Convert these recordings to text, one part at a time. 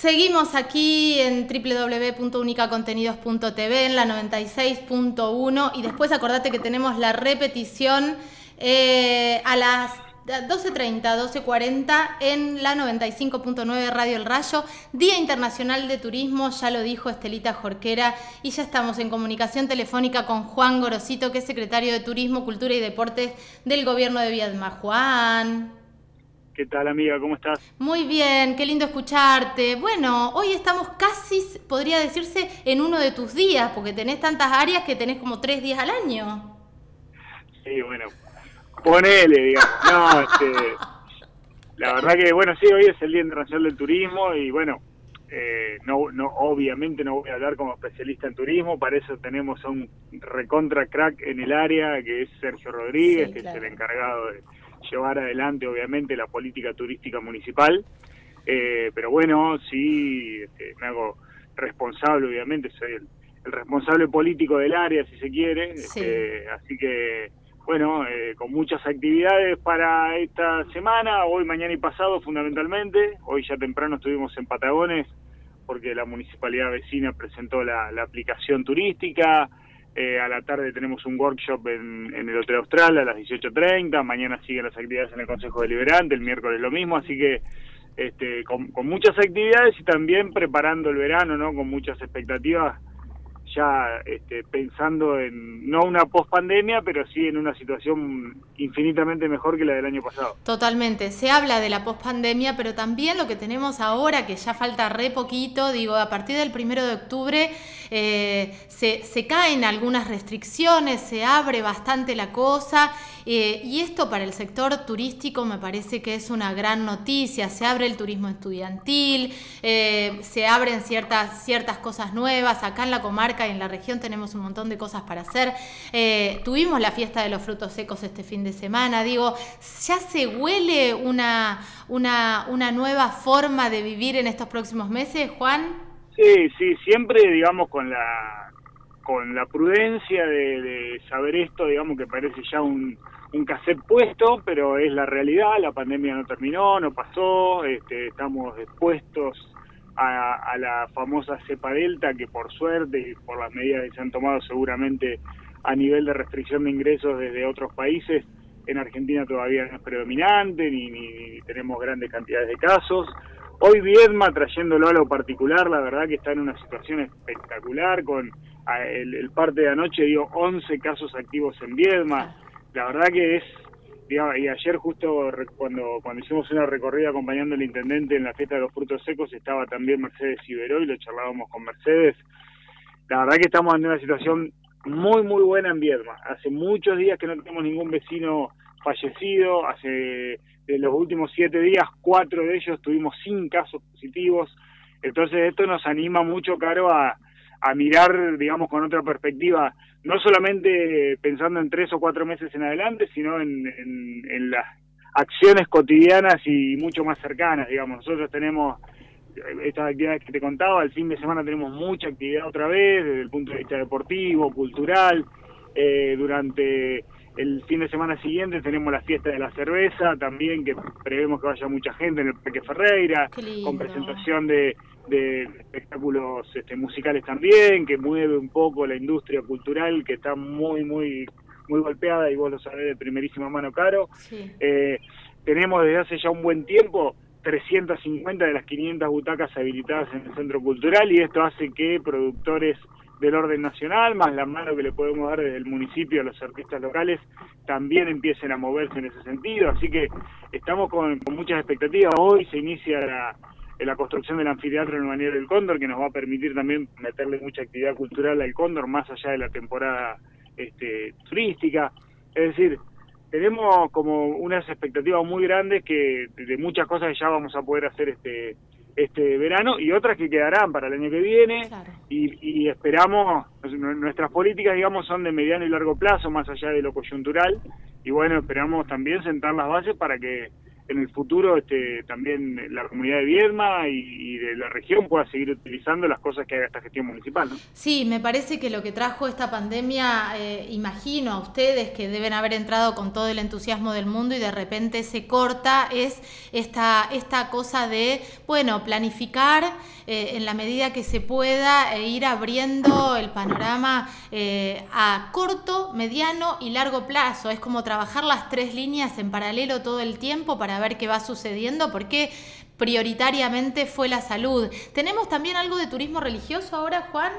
Seguimos aquí en www.unicacontenidos.tv en la 96.1 y después acordate que tenemos la repetición eh, a las 12.30, 12.40 en la 95.9 Radio El Rayo, Día Internacional de Turismo, ya lo dijo Estelita Jorquera, y ya estamos en comunicación telefónica con Juan Gorosito, que es secretario de Turismo, Cultura y Deportes del Gobierno de Viedma. Juan. ¿Qué tal amiga? ¿Cómo estás? Muy bien, qué lindo escucharte. Bueno, hoy estamos casi, podría decirse, en uno de tus días, porque tenés tantas áreas que tenés como tres días al año. Sí, bueno, ponele, digamos. No, este, la verdad que, bueno, sí, hoy es el Día Internacional del Turismo y bueno, eh, no, no, obviamente no voy a hablar como especialista en turismo, para eso tenemos a un recontra crack en el área, que es Sergio Rodríguez, que es el encargado de llevar adelante, obviamente, la política turística municipal. Eh, pero bueno, sí, este, me hago responsable, obviamente, soy el, responsable político del área, si se quiere. Este, así que, bueno, eh, con muchas actividades para esta semana, hoy, mañana y pasado, fundamentalmente. Hoy ya temprano estuvimos en Patagones porque la municipalidad vecina presentó la, la aplicación turística. Eh, a la tarde tenemos un workshop en, el Hotel Austral a las 18.30, mañana siguen las actividades en el Consejo Deliberante, el miércoles lo mismo, así que este, con, con muchas actividades y también preparando el verano, ¿no? Con muchas expectativas ya este, pensando en no una pospandemia, pero sí en una situación infinitamente mejor que la del año pasado. Totalmente. Se habla de la pospandemia, pero también lo que tenemos ahora, que ya falta re poquito, digo, a partir del primero de octubre eh, se, caen algunas restricciones, se abre bastante la cosa, eh, y esto para el sector turístico me parece que es una gran noticia. Se abre el turismo estudiantil, eh, se abren ciertas, ciertas cosas nuevas. Acá en la comarca y en la región tenemos un montón de cosas para hacer. Tuvimos la fiesta de los frutos secos este fin de semana, digo, ya se huele una, una, una nueva forma de vivir en estos próximos meses, Juan. Sí, siempre, digamos, con la con la prudencia de, saber esto, digamos que parece ya un, un cassette puesto, pero es la realidad, la pandemia no terminó, no pasó, este, estamos expuestos a, la famosa cepa delta, que por suerte y por las medidas que se han tomado seguramente a nivel de restricción de ingresos desde otros países, en Argentina todavía no es predominante, ni, tenemos grandes cantidades de casos. Hoy Viedma, trayéndolo a lo particular, la verdad que está en una situación espectacular, con el, parte de anoche dio 11 casos activos en Viedma. La verdad que es y ayer justo cuando, cuando hicimos una recorrida acompañando al intendente en la fiesta de los frutos secos estaba también Mercedes Iberó y lo charlábamos con Mercedes. La verdad que estamos en una situación muy muy buena en Viedma. Hace muchos días que no tenemos ningún vecino fallecido, hace los últimos siete días, cuatro de ellos tuvimos sin casos positivos. Entonces esto nos anima mucho, Caro, a, a mirar, digamos, con otra perspectiva no solamente pensando en tres o cuatro meses en adelante, sino en, en, las acciones cotidianas y mucho más cercanas, digamos. Nosotros tenemos estas actividades que te contaba, el fin de semana tenemos mucha actividad otra vez, desde el punto de vista deportivo, cultural, eh, durante el fin de semana siguiente tenemos la fiesta de la cerveza, también que prevemos que vaya mucha gente en el Parque Ferreira, con presentación de, de espectáculos este, musicales también, que mueve un poco la industria cultural que está muy, muy, muy golpeada y vos lo sabés de primerísima mano, Caro. Eh, tenemos desde hace ya un buen tiempo 350 de las 500 butacas habilitadas en el centro cultural y esto hace que productores del orden nacional, más la mano que le podemos dar desde el municipio a los artistas locales, también empiecen a moverse en ese sentido. Así que estamos con, con muchas expectativas. Hoy se inicia la, la construcción del anfiteatro en Manier del Cóndor, que nos va a permitir también meterle mucha actividad cultural al Cóndor, más allá de la temporada este, turística. Es decir, tenemos como unas expectativas muy grandes que de muchas cosas ya vamos a poder hacer este este verano y otras que quedarán para el año que viene. Y, y, esperamos nuestras políticas digamos son de mediano y largo plazo más allá de lo coyuntural. Y bueno esperamos también sentar las bases para que en el futuro este, también la comunidad de Viedma y, de la región pueda seguir utilizando las cosas que haga esta gestión municipal. Sí, me parece que lo que trajo esta pandemia, eh, imagino a ustedes que deben haber entrado con todo el entusiasmo del mundo y de repente se corta, es esta, esta cosa de, bueno, planificar eh, en la medida que se pueda e ir abriendo el panorama eh, a corto, mediano y largo plazo. Es como trabajar las tres líneas en paralelo todo el tiempo para ver qué va sucediendo, porque prioritariamente fue la salud. ¿Tenemos también algo de turismo religioso ahora, Juan?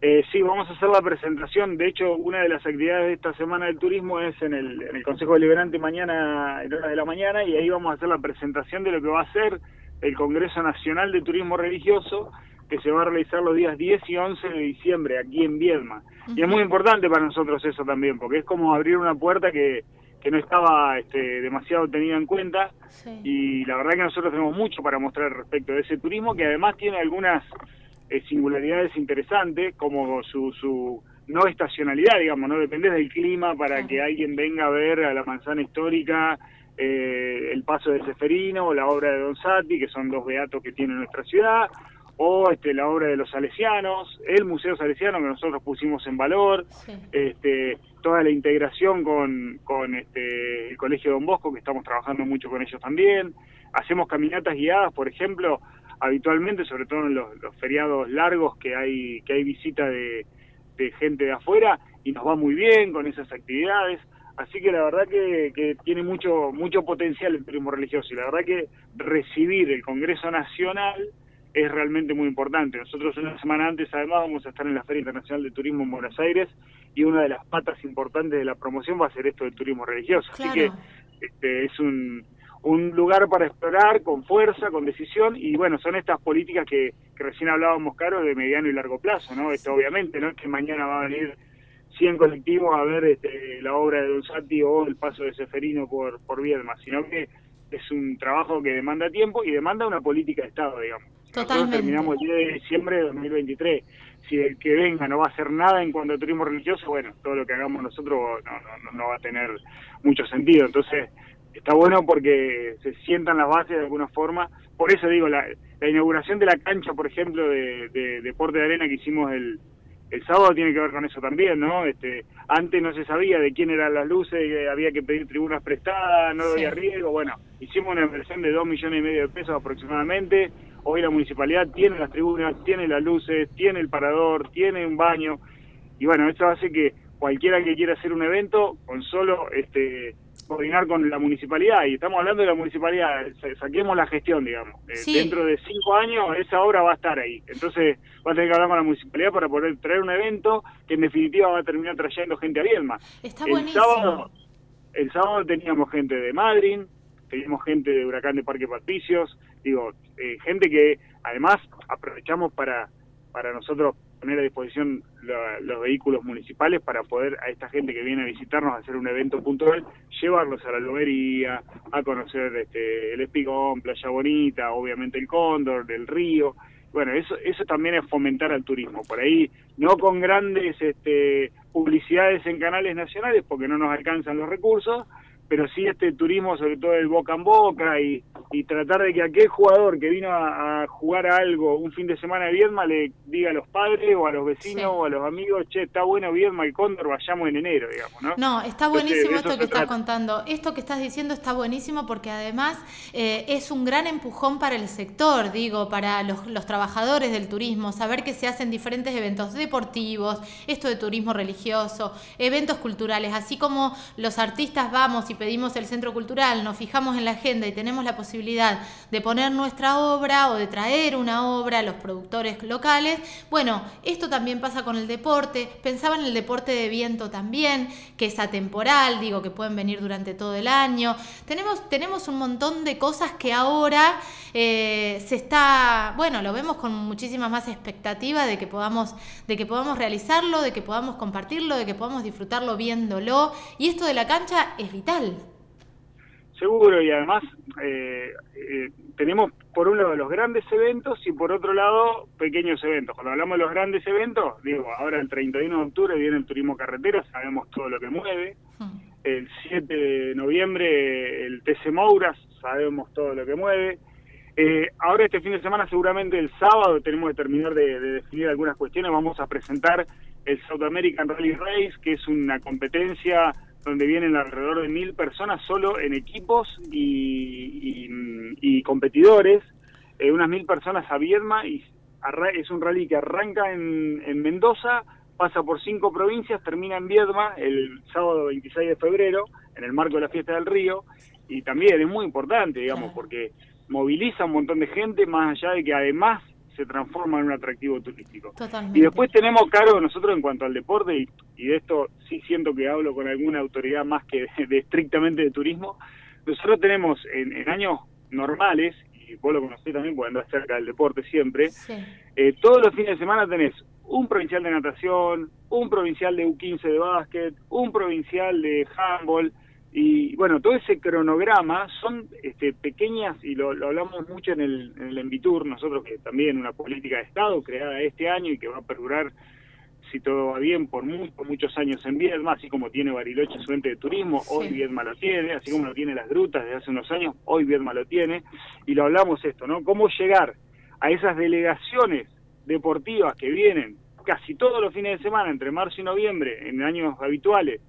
Eh, sí, vamos a hacer la presentación. De hecho, una de las actividades de esta semana del turismo es en el, en el Consejo Deliberante mañana, en hora de la mañana, y ahí vamos a hacer la presentación de lo que va a ser el Congreso Nacional de Turismo Religioso, que se va a realizar los días 10 y 11 de diciembre aquí en Viedma. Y es muy importante para nosotros eso también, porque es como abrir una puerta que, que no estaba este, demasiado tenida en cuenta. Y la verdad que nosotros tenemos mucho para mostrar respecto de ese turismo que además tiene algunas eh, singularidades interesantes como su, su no estacionalidad, digamos, no depende del clima para que alguien venga a ver a la manzana histórica eh, el paso de Seferino o la obra de Don Sati, que son dos beatos que tiene nuestra ciudad, o este, la obra de los salesianos, el Museo Salesiano que nosotros pusimos en valor, este, toda la integración con, con este, el Colegio Don Bosco, que estamos trabajando mucho con ellos también, hacemos caminatas guiadas, por ejemplo, habitualmente, sobre todo en los, feriados largos que hay, que hay visita de, de gente de afuera, y nos va muy bien con esas actividades. Así que la verdad que, tiene mucho mucho potencial el turismo religioso y la verdad que recibir el Congreso Nacional es realmente muy importante. Nosotros una semana antes además vamos a estar en la Feria Internacional de Turismo en Buenos Aires y una de las patas importantes de la promoción va a ser esto del turismo religioso. Así que este, es un, un lugar para explorar con fuerza, con decisión y bueno, son estas políticas que, que recién hablábamos, Caro, de mediano y largo plazo, ¿no? Esto obviamente no es que mañana va a venir 100 colectivos a ver este, la obra de Don Sati o el paso de Seferino por, por Viedma, sino que es un trabajo que demanda tiempo y demanda una política de Estado, digamos. Totalmente. terminamos el 10 de diciembre de 2023. Si el que venga no va a hacer nada en cuanto a turismo religioso, bueno, todo lo que hagamos nosotros no, no, no va a tener mucho sentido. Entonces, está bueno porque se sientan las bases de alguna forma. Por eso digo, la, la inauguración de la cancha, por ejemplo, de, de deporte de arena que hicimos el, el sábado tiene que ver con eso también, ¿no? Este, antes no se sabía de quién eran las luces, había que pedir tribunas prestadas, no había riesgo, bueno, hicimos una inversión de dos millones y medio de pesos aproximadamente, hoy la municipalidad tiene las tribunas, tiene las luces, tiene el parador, tiene un baño, y bueno, eso hace que cualquiera que quiera hacer un evento, con solo este coordinar con la municipalidad y estamos hablando de la municipalidad, saquemos la gestión, digamos. Eh, dentro de cinco años esa obra va a estar ahí. Entonces va a tener que hablar con la municipalidad para poder traer un evento que en definitiva va a terminar trayendo gente a Viedma. Está el sábado, el sábado teníamos gente de Madrid, teníamos gente de Huracán de Parque Patricios, digo, eh, gente que además aprovechamos para, para nosotros poner a disposición los vehículos municipales para poder a esta gente que viene a visitarnos a hacer un evento puntual, llevarlos a la lobería, a conocer este, el Espigón, Playa Bonita, obviamente el Cóndor, el río. Bueno, eso, eso también es fomentar al turismo. Por ahí, no con grandes este, publicidades en canales nacionales, porque no nos alcanzan los recursos, pero sí este turismo, sobre todo el boca en boca, y, y tratar de que aquel jugador que vino a, jugar a algo un fin de semana de Viedma le diga a los padres o a los vecinos o a los amigos, che, está bueno Viedma y Cóndor, vayamos en enero, digamos, ¿no? No, está buenísimo esto que estás contando. Esto que estás diciendo está buenísimo porque además eh, es un gran empujón para el sector, digo, para los, los trabajadores del turismo, saber que se hacen diferentes eventos deportivos, esto de turismo religioso, eventos culturales, así como los artistas vamos y pedimos el centro cultural, nos fijamos en la agenda y tenemos la posibilidad de poner nuestra obra o de traer una obra a los productores locales, bueno, esto también pasa con el deporte. Pensaba en el deporte de viento también, que es atemporal, digo que pueden venir durante todo el año. Tenemos, tenemos un montón de cosas que ahora eh, se está, bueno, lo vemos con muchísima más expectativa de que podamos, de que podamos realizarlo, de que podamos compartirlo, de que podamos disfrutarlo viéndolo. Y esto de la cancha es vital. Seguro, y además eh, eh, tenemos por un lado los grandes eventos y por otro lado pequeños eventos. Cuando hablamos de los grandes eventos, digo, ahora el 31 de octubre viene el turismo carretera, sabemos todo lo que mueve. Hmm. el 7 de noviembre el TC Mouras, sabemos todo lo que mueve. Eh, ahora este fin de semana, seguramente el sábado, tenemos que terminar de, definir algunas cuestiones. Vamos a presentar el South American Rally Race, que es una competencia donde vienen alrededor de mil personas solo en equipos y, competidores, eh, unas mil personas a Viedma y es un rally que arranca en, en Mendoza, pasa por cinco provincias, termina en Viedma el sábado 26 de febrero, en el marco de la fiesta del río, y también es muy importante, digamos, porque moviliza un montón de gente, más allá de que además se transforma en un atractivo turístico. Y después tenemos, Caro, nosotros en cuanto al deporte, y, de esto sí siento que hablo con alguna autoridad más que de, estrictamente de turismo, nosotros tenemos en, años normales, y vos lo conocés también cuando andás cerca del deporte siempre, eh, todos los fines de semana tenés un provincial de natación, un provincial de U15 de básquet, un provincial de handball, y bueno, todo ese cronograma son este, pequeñas, y lo, hablamos mucho en el, en el Envitur, nosotros que también una política de Estado creada este año y que va a perdurar, si todo va bien, por, muchos años en Viedma, así como tiene Bariloche su ente de turismo, hoy Viedma lo tiene, así como lo tiene las grutas desde hace unos años, hoy Viedma lo tiene, y lo hablamos esto, ¿no? Cómo llegar a esas delegaciones deportivas que vienen casi todos los fines de semana, entre marzo y noviembre, en años habituales,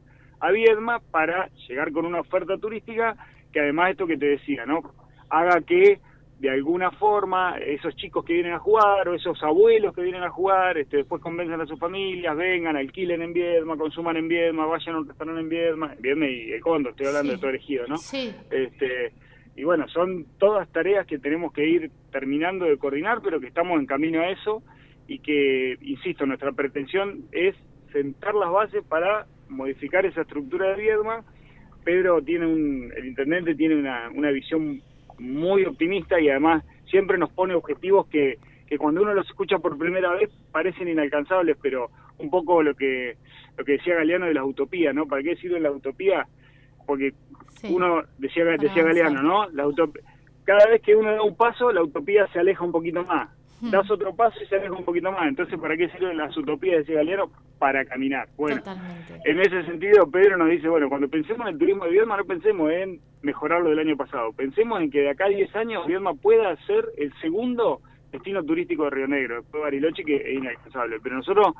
a Viedma para llegar con una oferta turística que además esto que te decía, ¿no? Haga que de alguna forma esos chicos que vienen a jugar o esos abuelos que vienen a jugar, este, después convenzan a sus familias, vengan, alquilen en Viedma, consuman en Viedma, vayan a un restaurante en Viedma, Viedma y el Condo, estoy hablando de todo elegido, ¿no? Sí. Este, y bueno, son todas tareas que tenemos que ir terminando de coordinar, pero que estamos en camino a eso y que, insisto, nuestra pretensión es sentar las bases para modificar esa estructura de Viedma. Pedro tiene un, el intendente tiene una, una visión muy optimista y además siempre nos pone objetivos que, que cuando uno los escucha por primera vez parecen inalcanzables, pero un poco lo que lo que decía Galeano de la utopía, ¿no? ¿Para qué sirve la utopía? Porque uno decía decía Galeano, ¿no? La cada vez que uno da un paso, la utopía se aleja un poquito más das otro paso y se aleja un poquito más. Entonces, ¿para qué sirven las utopías de Galeano? Para caminar. Bueno, en ese sentido, Pedro nos dice, bueno, cuando pensemos en el turismo de Viedma, no pensemos en mejorar lo del año pasado. Pensemos en que de acá a 10 años Viedma pueda ser el segundo destino turístico de Río Negro, después de Bariloche, que es inalcanzable. Pero nosotros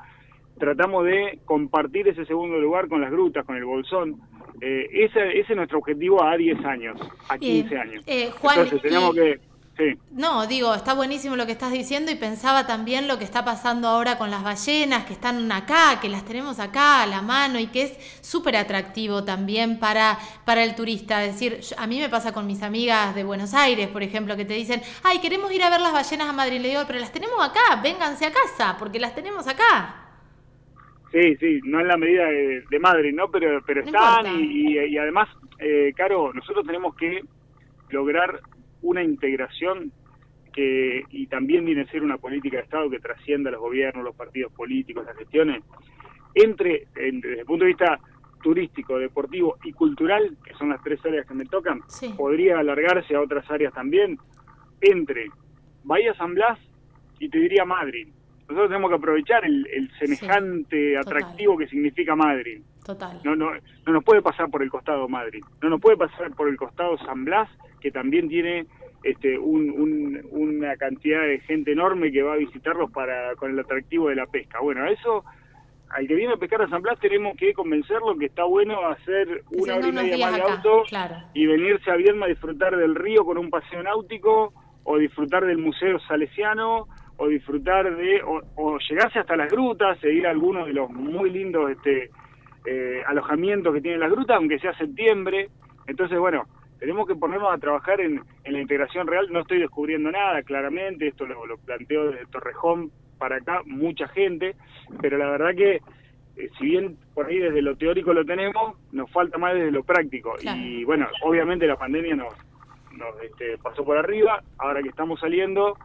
tratamos de compartir ese segundo lugar con las grutas, con el bolsón. Eh, ese, ese, es nuestro objetivo a 10 años, a 15 años. Eh, Entonces tenemos que no, digo, está buenísimo lo que estás diciendo y pensaba también lo que está pasando ahora con las ballenas que están acá, que las tenemos acá a la mano y que es súper atractivo también para, para el turista. Es decir, a mí me pasa con mis amigas de Buenos Aires, por ejemplo, que te dicen, ay, queremos ir a ver las ballenas a Madrid. Le digo, pero las tenemos acá, vénganse a casa, porque las tenemos acá. Sí, sí, no en la medida de, Madrid, ¿no? Pero, pero están y, además, eh, Caro, nosotros tenemos que lograr una integración que y también viene a ser una política de Estado que trascienda a los gobiernos, los partidos políticos, las gestiones, entre, desde el punto de vista turístico, deportivo y cultural, que son las tres áreas que me tocan, podría alargarse a otras áreas también, entre Bahía San Blas y te diría Madrid. Nosotros tenemos que aprovechar el, semejante atractivo que significa Madrid. Total. No, no, no nos puede pasar por el costado Madrid, no nos puede pasar por el costado San Blas que también tiene este, una cantidad de gente enorme que va a visitarlos para con el atractivo de la pesca. Bueno, eso, al que viene a pescar a San Blas tenemos que convencerlo que está bueno hacer una hora y media más de auto y venirse a Viedma a disfrutar del río con un paseo náutico o disfrutar del Museo Salesiano o disfrutar de, o, llegarse hasta las grutas e ir a algunos de los muy lindos este, eh, alojamientos que tiene las grutas, aunque sea septiembre. Entonces, bueno, tenemos que ponernos a trabajar en, la integración real. No estoy descubriendo nada, claramente, esto lo, lo planteo desde Torrejón para acá, mucha gente, pero la verdad que eh, si bien por ahí desde lo teórico lo tenemos, nos falta más desde lo práctico. Y bueno, obviamente la pandemia nos, nos este, pasó por arriba, ahora que estamos saliendo,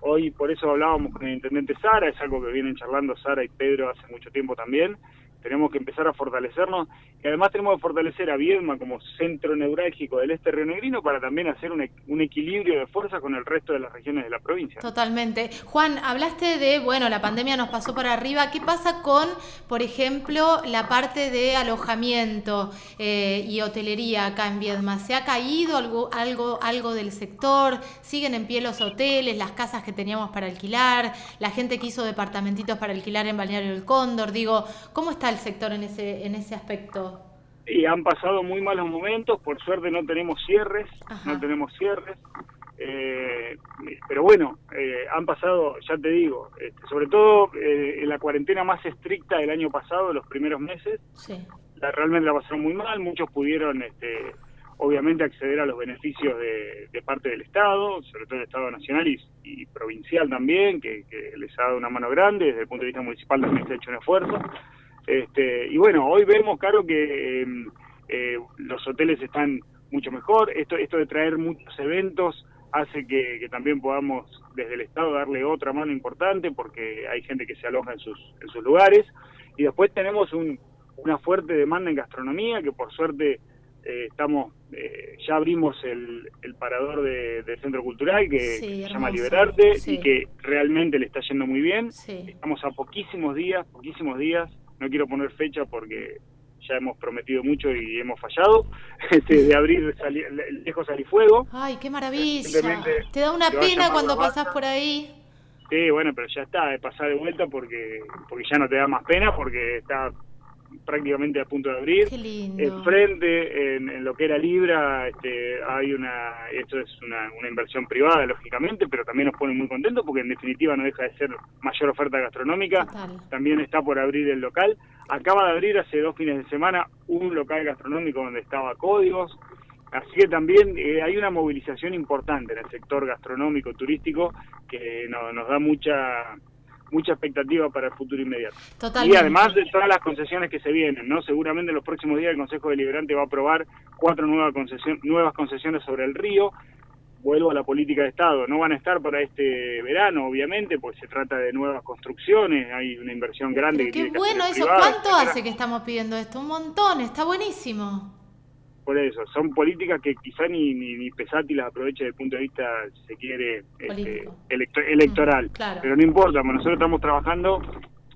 hoy por eso hablábamos con el intendente Sara, es algo que vienen charlando Sara y Pedro hace mucho tiempo también, tenemos que empezar a fortalecernos y además tenemos que fortalecer a Viedma como centro neurálgico del este rionegrino para también hacer un, un, equilibrio de fuerza con el resto de las regiones de la provincia. Totalmente. Juan, hablaste de, bueno, la pandemia nos pasó por arriba. ¿Qué pasa con, por ejemplo, la parte de alojamiento eh, y hotelería acá en Viedma? ¿Se ha caído algo, algo, algo del sector? ¿Siguen en pie los hoteles, las casas que teníamos para alquilar? ¿La gente que hizo departamentitos para alquilar en Balneario del Cóndor? Digo, ¿cómo está el sector en ese, en ese aspecto? Y han pasado muy malos momentos, por suerte no tenemos cierres, no tenemos cierres, eh, pero bueno, eh, han pasado, ya te digo, este, sobre todo eh, en la cuarentena más estricta del año pasado, los primeros meses, la, realmente la pasaron muy mal, muchos pudieron este, obviamente acceder a los beneficios de, parte del Estado, sobre todo el Estado nacional y, provincial también, que, que, les ha dado una mano grande, desde el punto de vista municipal también se ha hecho un esfuerzo. Este, y bueno, hoy vemos, claro, que em, eh, los hoteles están mucho mejor. Esto, esto de traer muchos eventos hace que, también podamos desde el Estado darle otra mano importante porque hay gente que se aloja en sus, en sus lugares. Y después tenemos una fuerte demanda en gastronomía que por suerte eh, estamos eh, ya abrimos el, el parador de, del centro cultural que, se llama Liberarte y que realmente le está yendo muy bien. Estamos a poquísimos días, poquísimos días no quiero poner fecha porque ya hemos prometido mucho y hemos fallado, este, de abrir el lejos fuego. Ay, qué maravilla. Te da una pena cuando pasás por ahí. Sí, bueno, pero ya está, de pasar de vuelta porque porque ya no te da más pena porque está prácticamente a punto de abrir. Qué lindo. Enfrente, en, en, lo que era Libra, este, hay una, esto es una, una, inversión privada, lógicamente, pero también nos pone muy contentos porque en definitiva no deja de ser mayor oferta gastronómica. También está por abrir el local. Acaba de abrir hace dos fines de semana un local gastronómico donde estaba Códigos. Así que también eh, hay una movilización importante en el sector gastronómico, turístico, que nos da mucha mucha expectativa para el futuro inmediato. Totalmente. Y además de todas las concesiones que se vienen, ¿no? Seguramente en los próximos días el Consejo Deliberante va a aprobar cuatro nuevas, concesión, nuevas concesiones sobre el río. Vuelvo a la política de Estado. No van a estar para este verano, obviamente, porque se trata de nuevas construcciones. Hay una inversión grande. qué bueno eso. ¿Cuánto hace que estamos pidiendo esto? Un montón. Está buenísimo por eso. Son políticas que quizá ni, ni, ni Pesati las aproveche desde el punto de vista, si se quiere, este, electoral. Mm, Pero no importa, nosotros estamos trabajando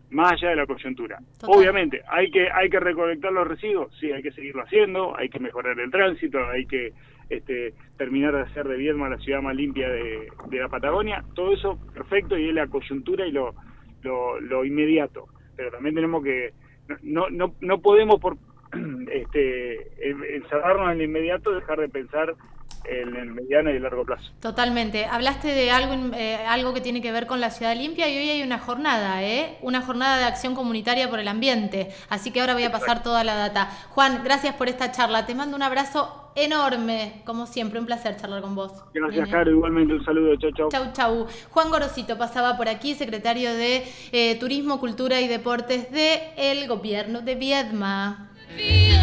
más allá de la coyuntura. Obviamente, hay que hay que recolectar los residuos, sí, hay que seguirlo haciendo, hay que mejorar el tránsito, hay que este, terminar de hacer de Viedma la ciudad más limpia de, de la Patagonia, todo eso perfecto y es la coyuntura y lo, lo, lo inmediato. Pero también tenemos que, no, no, no podemos por este, encerrarnos en el inmediato, dejar de pensar en el mediano y el largo plazo. Totalmente. Hablaste de algo, eh, algo que tiene que ver con la ciudad limpia y hoy hay una jornada, ¿eh? Una jornada de acción comunitaria por el ambiente. Así que ahora voy a pasar toda la data. Juan, gracias por esta charla. Te mando un abrazo enorme, como siempre. Un placer charlar con vos. Gracias, Caro. Igualmente un saludo. Chau, chau. Chau, chau. Juan Gorosito pasaba por aquí, secretario de eh, Turismo, Cultura y Deportes del el Gobierno de Viedma. Feel,